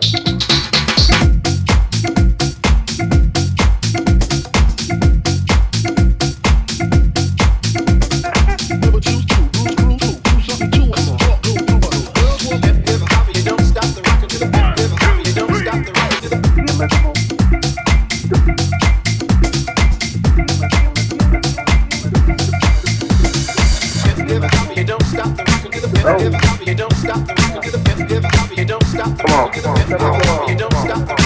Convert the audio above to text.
the on, shut the door.